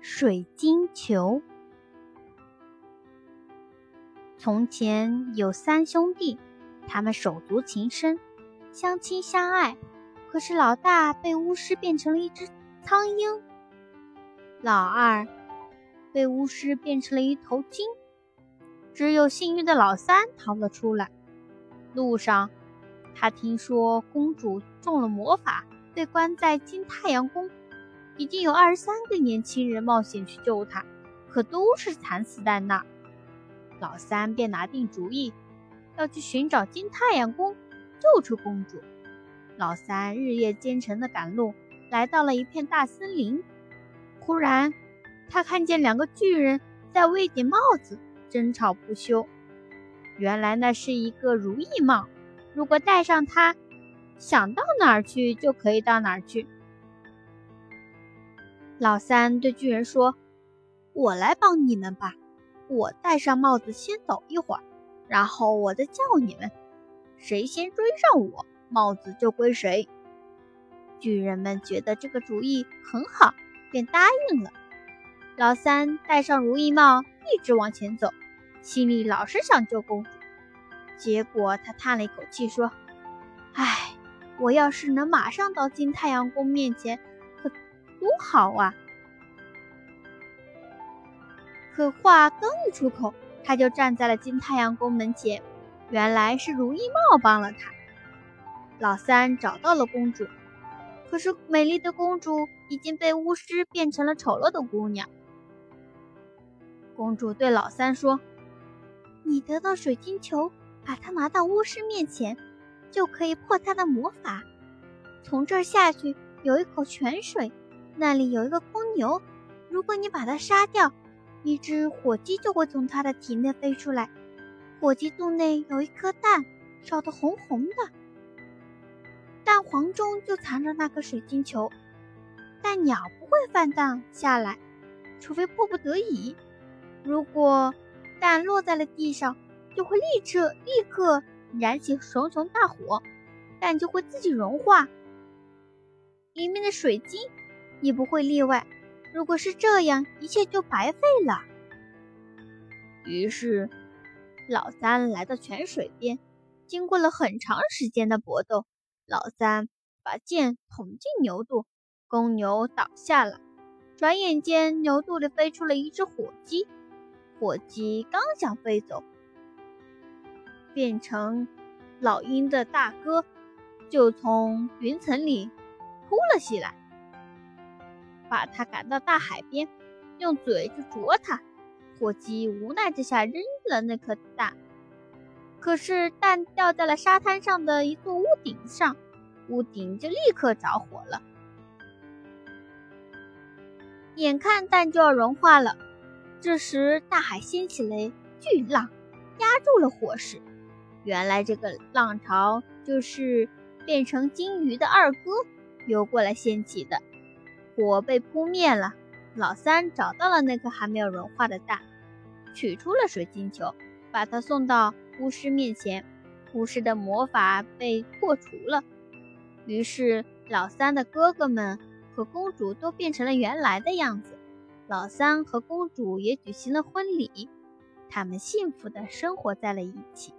水晶球。从前有三兄弟，他们手足情深，相亲相爱。可是老大被巫师变成了一只苍鹰，老二被巫师变成了一头鲸，只有幸运的老三逃了出来。路上，他听说公主中了魔法，被关在金太阳宫。已经有二十三个年轻人冒险去救他，可都是惨死在那儿。老三便拿定主意，要去寻找金太阳宫，救出公主。老三日夜兼程的赶路，来到了一片大森林。忽然，他看见两个巨人在为一顶帽子争吵不休。原来那是一个如意帽，如果戴上它，想到哪儿去就可以到哪儿去。老三对巨人说：“我来帮你们吧，我戴上帽子先走一会儿，然后我再叫你们，谁先追上我，帽子就归谁。”巨人们觉得这个主意很好，便答应了。老三戴上如意帽，一直往前走，心里老是想救公主。结果他叹了一口气说：“唉，我要是能马上到金太阳宫面前。”多好啊！可话刚一出口，他就站在了金太阳宫门前。原来是如意帽帮了他。老三找到了公主，可是美丽的公主已经被巫师变成了丑陋的姑娘。公主对老三说：“你得到水晶球，把它拿到巫师面前，就可以破他的魔法。从这儿下去有一口泉水。”那里有一个公牛，如果你把它杀掉，一只火鸡就会从它的体内飞出来。火鸡肚内有一颗蛋，烧得红红的，蛋黄中就藏着那颗水晶球。但鸟不会放蛋下来，除非迫不得已。如果蛋落在了地上，就会立刻立刻燃起熊熊大火，蛋就会自己融化，里面的水晶。也不会例外。如果是这样，一切就白费了。于是，老三来到泉水边，经过了很长时间的搏斗，老三把剑捅进牛肚，公牛倒下了。转眼间，牛肚里飞出了一只火鸡，火鸡刚想飞走，变成老鹰的大哥就从云层里扑了起来。把他赶到大海边，用嘴去啄他。火鸡无奈之下扔了那颗蛋，可是蛋掉在了沙滩上的一座屋顶上，屋顶就立刻着火了。眼看蛋就要融化了，这时大海掀起了巨浪，压住了火势。原来这个浪潮就是变成金鱼的二哥游过来掀起的。火被扑灭了，老三找到了那颗还没有融化的蛋，取出了水晶球，把它送到巫师面前。巫师的魔法被破除了，于是老三的哥哥们和公主都变成了原来的样子。老三和公主也举行了婚礼，他们幸福的生活在了一起。